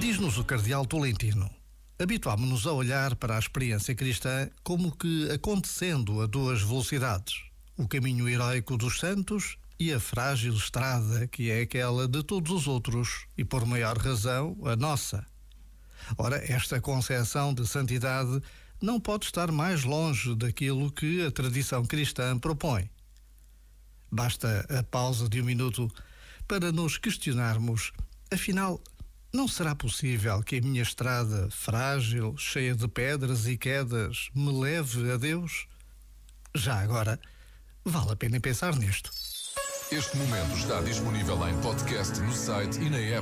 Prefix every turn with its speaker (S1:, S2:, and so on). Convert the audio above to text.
S1: Diz-nos o cardeal Tolentino. Habituámos-nos a olhar para a experiência cristã como que acontecendo a duas velocidades: o caminho heróico dos santos e a frágil estrada que é aquela de todos os outros e, por maior razão, a nossa. Ora, esta concepção de santidade não pode estar mais longe daquilo que a tradição cristã propõe. Basta a pausa de um minuto para nos questionarmos, afinal, não será possível que a minha estrada, frágil, cheia de pedras e quedas, me leve a Deus? Já agora, vale a pena pensar nisto.
S2: Este momento está disponível em podcast no site e na app.